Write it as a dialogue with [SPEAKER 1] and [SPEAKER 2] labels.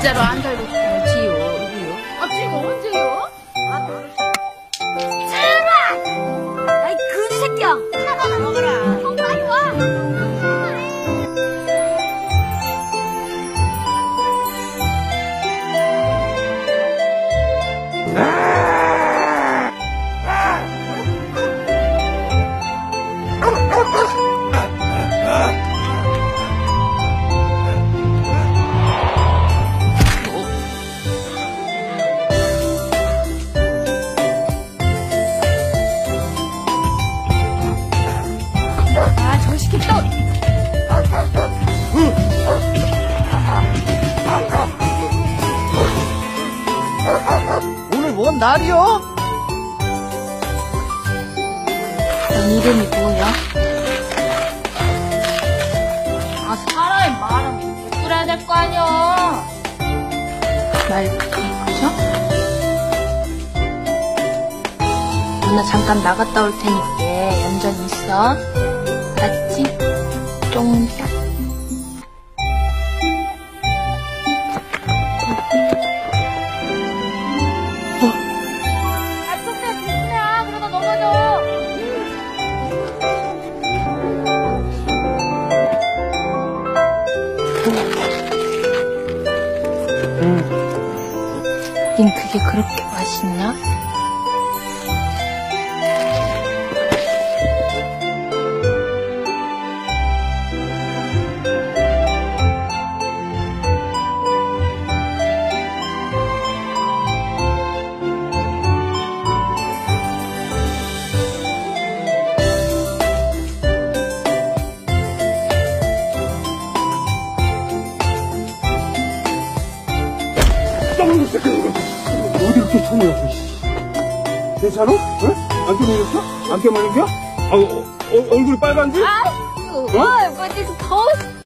[SPEAKER 1] 진짜로 한 달도 지요. 이거요.
[SPEAKER 2] 아, 지금 언제요?
[SPEAKER 3] 아이 그지 새끼야 하나 먹어라 빨리 와
[SPEAKER 1] 아,
[SPEAKER 4] 날이요?
[SPEAKER 1] 넌 이름이 뭐야?
[SPEAKER 2] 아, 사람이 말하면 그래야 될 거 아니야.
[SPEAKER 1] 말 그죠? 누나 잠깐 나갔다 올 테니까 얌전히 있어. 알았지? 그게 그렇게 맛있나?
[SPEAKER 5] 어디 그렇게 쳐내요? 괜찮아? 응? 안 깨물렸어? 안 깨물린 겨? 아, 어, 어, 얼굴이 빨간지?
[SPEAKER 2] 아이고, 뭐, 뭐, 지금 더워.